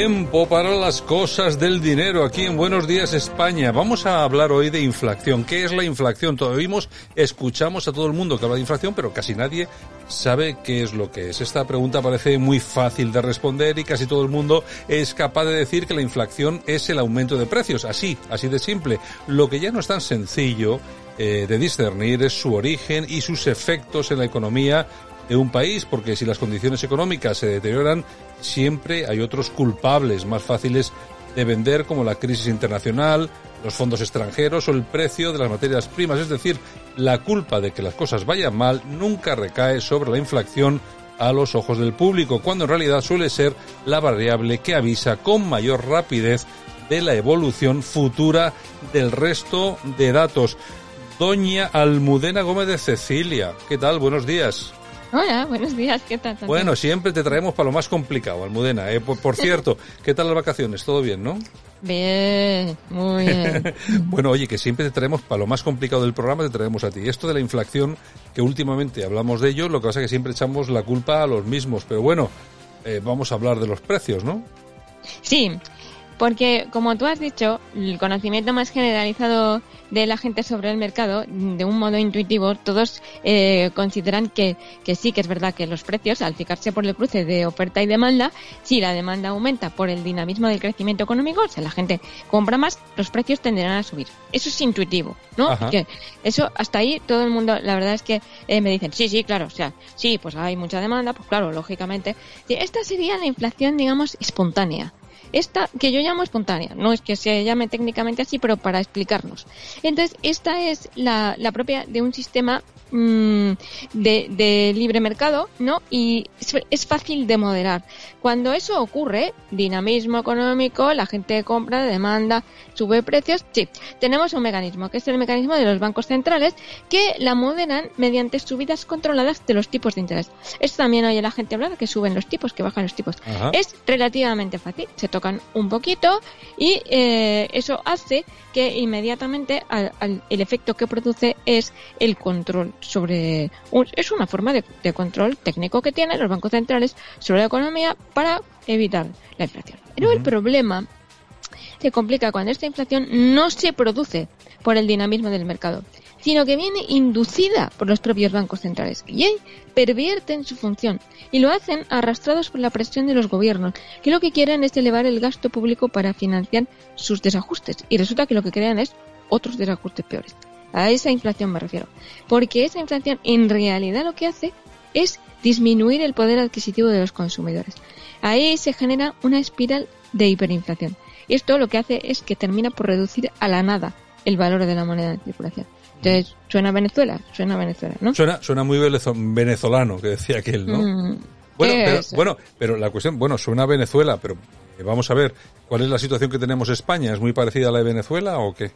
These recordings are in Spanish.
tiempo para las cosas del dinero aquí en Buenos Días España. Vamos a hablar hoy de inflación. ¿Qué es la inflación? Todo oímos, escuchamos a todo el mundo que habla de inflación, pero casi nadie sabe qué es lo que es. Esta pregunta parece muy fácil de responder y casi todo el mundo es capaz de decir que la inflación es el aumento de precios. Así, así de simple. Lo que ya no es tan sencillo eh, de discernir es su origen y sus efectos en la economía de un país, porque si las condiciones económicas se deterioran, siempre hay otros culpables más fáciles de vender, como la crisis internacional, los fondos extranjeros o el precio de las materias primas. Es decir, la culpa de que las cosas vayan mal nunca recae sobre la inflación a los ojos del público, cuando en realidad suele ser la variable que avisa con mayor rapidez de la evolución futura del resto de datos. Doña Almudena Gómez de Cecilia, ¿qué tal? Buenos días. Hola, buenos días, ¿qué tal? Bueno, siempre te traemos para lo más complicado, Almudena. ¿eh? Por, por, cierto, ¿qué tal las vacaciones? ¿Todo bien, no? Bien, muy bien. bueno, oye, que siempre te traemos para lo más complicado del programa, te traemos a ti. Esto de la inflación, que últimamente hablamos de ello, lo que pasa es que siempre echamos la culpa a los mismos. Pero bueno, eh, vamos a hablar de los precios, ¿no? Sí, porque como tú has dicho, el conocimiento más generalizado de la gente sobre el mercado, de un modo intuitivo, todos eh, consideran que, que sí, que es verdad que los precios, al fijarse por el cruce de oferta y demanda, si la demanda aumenta por el dinamismo del crecimiento económico, si la gente compra más, los precios tenderán a subir. Eso es intuitivo, ¿no? Que eso, hasta ahí, todo el mundo, la verdad es que eh, me dicen, sí, sí, claro, o sea, sí, pues hay mucha demanda, pues claro, lógicamente. Esta sería la inflación, digamos, espontánea. Esta, que yo llamo espontánea, no es que se llame técnicamente así, pero para explicarnos. Entonces, esta es la, la propia de un sistema mmm, de, de, libre mercado, ¿no? Y es, es, fácil de moderar. Cuando eso ocurre, dinamismo económico, la gente compra, demanda, sube precios, sí, tenemos un mecanismo, que es el mecanismo de los bancos centrales, que la moderan mediante subidas controladas de los tipos de interés. Esto también oye la gente hablar, que suben los tipos, que bajan los tipos. Ajá. Es relativamente fácil, se tocan un poquito y eh, eso hace que inmediatamente al, al, el efecto que produce es el control sobre un, es una forma de, de, control técnico que tienen los bancos centrales sobre la economía para evitar la inflación. Pero uh -huh. el problema se complica cuando esta inflación no se produce por el dinamismo del mercado, sino que viene inducida por los propios bancos centrales y ahí pervierten su función y lo hacen arrastrados por la presión de los gobiernos, que lo que quieren es elevar el gasto público para financiar sus desajustes y resulta que lo que crean es otros desajustes peores. A esa inflación me refiero. Porque esa inflación en realidad lo que hace es disminuir el poder adquisitivo de los consumidores. Ahí se genera una espiral de hiperinflación. Y esto lo que hace es que termina por reducir a la nada el valor de la moneda en circulación. Entonces, ¿suena a Venezuela? Suena a Venezuela, ¿no? Suena, suena muy venezolano, que decía aquel, ¿no? Mm, bueno, pero, bueno, pero la cuestión, bueno, suena a Venezuela, pero vamos a ver, ¿cuál es la situación que tenemos en España? ¿Es muy parecida a la de Venezuela o qué?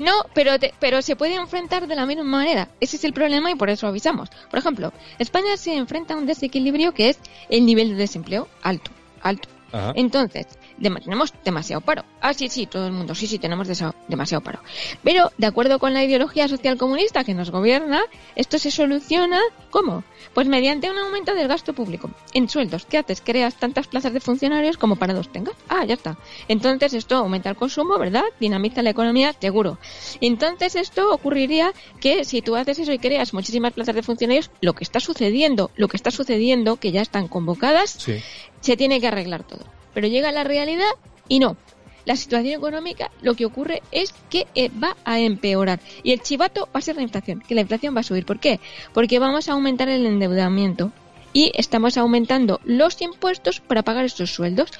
No, pero, te, pero se puede enfrentar de la misma manera. Ese es el problema y por eso avisamos. Por ejemplo, España se enfrenta a un desequilibrio que es el nivel de desempleo alto, alto. Ajá. Entonces, de, tenemos demasiado paro. Ah, sí, sí, todo el mundo, sí, sí, tenemos demasiado paro. Pero, de acuerdo con la ideología social comunista que nos gobierna, esto se soluciona, ¿cómo? Pues mediante un aumento del gasto público. En sueldos, ¿qué haces? Creas tantas plazas de funcionarios como parados tengas. Ah, ya está. Entonces esto aumenta el consumo, ¿verdad? Dinamiza la economía, seguro. Entonces esto ocurriría que si tú haces eso y creas muchísimas plazas de funcionarios, lo que está sucediendo, lo que está sucediendo, que ya están convocadas, sí. Se tiene que arreglar todo pero llega la realidad y no. La situación económica lo que ocurre es que eh, va a empeorar y el chivato va a ser la inflación, que la inflación va a subir. ¿Por qué? Porque vamos a aumentar el endeudamiento y estamos aumentando los impuestos para pagar estos sueldos.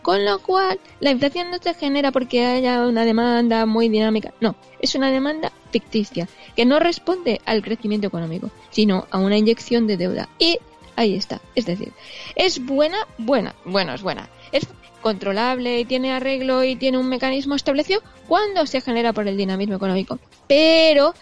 Con lo cual, la inflación no se genera porque haya una demanda muy dinámica. No, es una demanda ficticia que no responde al crecimiento económico, sino a una inyección de deuda. Y ahí está. Es decir, es buena, buena, bueno, es buena. Es controlable y tiene arreglo y tiene un mecanismo establecido cuando se genera por el dinamismo económico. Pero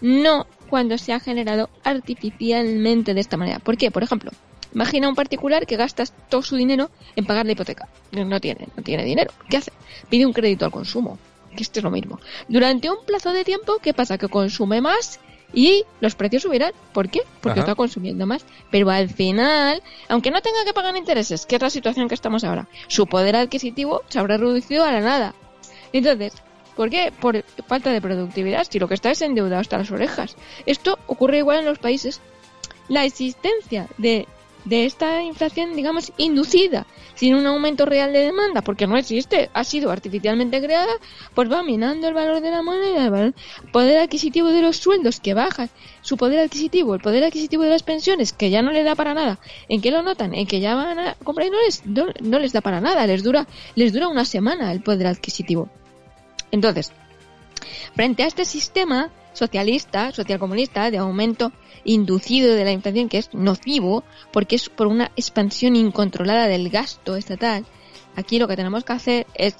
no cuando se ha generado artificialmente de esta manera. ¿Por qué? Por ejemplo, imagina un particular que gasta todo su dinero en pagar la hipoteca. No tiene, no tiene dinero. ¿Qué hace? Pide un crédito al consumo. Esto es lo mismo. Durante un plazo de tiempo, ¿qué pasa? Que consume más y los precios subirán. ¿Por qué? Porque está consumiendo más. Pero al final, aunque no tenga que pagar intereses, que es la situación que estamos ahora, su poder adquisitivo se habrá reducido a la nada. Entonces, ¿Por qué? Por falta de productividad, si lo que está es endeudado hasta las orejas. Esto ocurre igual en los países. La existencia de, de esta inflación, digamos, inducida, sin un aumento real de demanda, porque no existe, ha sido artificialmente creada, pues va minando el valor de la moneda, el poder adquisitivo de los sueldos que baja, su poder adquisitivo, el poder adquisitivo de las pensiones, que ya no le da para nada. ¿En qué lo notan? En que ya van a comprar y no les, no les da para nada, les dura, les dura una semana el poder adquisitivo. Entonces, frente a este sistema socialista, socialcomunista, de aumento inducido de la inflación, que es nocivo, porque es por una expansión incontrolada del gasto estatal, aquí lo que tenemos que hacer es,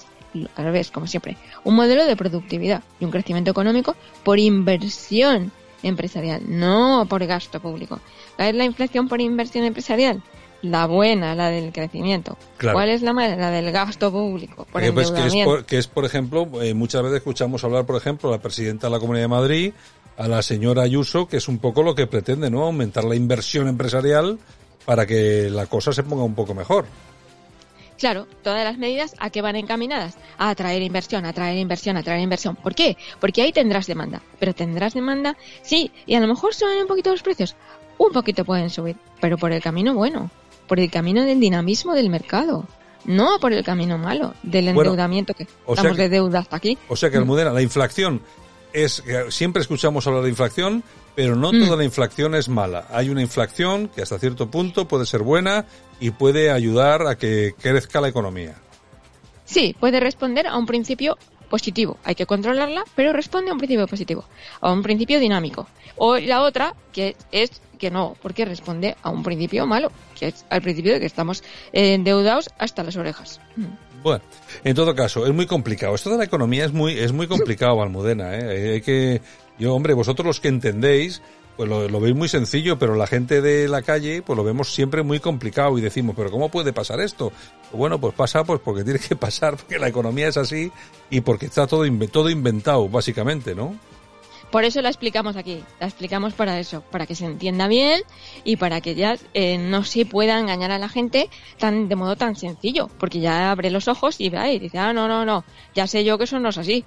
al revés, como siempre, un modelo de productividad y un crecimiento económico por inversión empresarial, no por gasto público. ¿Cuál la inflación por inversión empresarial? La buena, la del crecimiento. ¿Cuál es la mala? La del gasto público. Por pues que, es por, que es, por ejemplo, eh, muchas veces escuchamos hablar, por ejemplo, a la presidenta de la Comunidad de Madrid, a la señora Ayuso, que es un poco lo que pretende, ¿no? Aumentar la inversión empresarial para que la cosa se ponga un poco mejor. Claro, todas las medidas a qué van encaminadas? A atraer inversión, a atraer inversión, a atraer inversión. ¿Por qué? Porque ahí tendrás demanda. Pero tendrás demanda, sí, y a lo mejor suben un poquito los precios. Un poquito pueden subir, pero por el camino bueno por el camino del dinamismo del mercado, no por el camino malo del endeudamiento que estamos de deuda hasta aquí. O sea que, Almudena, la inflación es, siempre escuchamos hablar de inflación, pero no toda mm. la inflación es mala. Hay una inflación que hasta cierto punto puede ser buena y puede ayudar a que crezca la economía. Sí, puede responder a un principio positivo. Hay que controlarla, pero responde a un principio positivo, a un principio dinámico. O la otra, que es que no, porque responde a un principio malo, que es al principio de que estamos endeudados hasta las orejas. Mm. Bueno, en todo caso, es muy complicado. Esto de la economía es muy, es muy complicado, Almudena. ¿eh? Hay que, yo, hombre, vosotros los que entendéis, pues lo, veis muy sencillo, pero la gente de la calle, pues lo vemos siempre muy complicado y decimos, pero ¿cómo puede pasar esto? Bueno, pues pasa pues porque tiene que pasar, porque la economía es así y porque está todo, todo inventado, básicamente, ¿no? Por eso la explicamos aquí, la explicamos para eso, para que se entienda bien y para que ya eh, no se pueda engañar a la gente tan de modo tan sencillo, porque ya abre los ojos y ve y dice, ah, no, no, no, ya sé yo que eso no es así.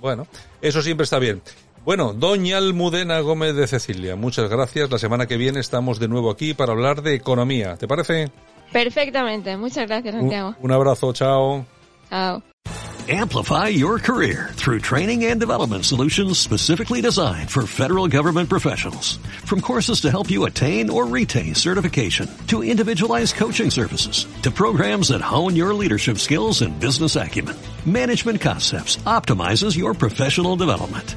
Bueno, eso siempre está bien. Bueno, doña Almudena Gómez de Cecilia, muchas gracias. La semana que viene estamos de nuevo aquí para hablar de economía. ¿Te parece? Perfectamente. Muchas gracias, Santiago. un abrazo. Chao. Chao. Amplify your career through training and development solutions specifically designed for federal government professionals. From courses to help you attain or retain certification, to individualized coaching services, to programs that hone your leadership skills and business acumen, Management Concepts optimizes your professional development.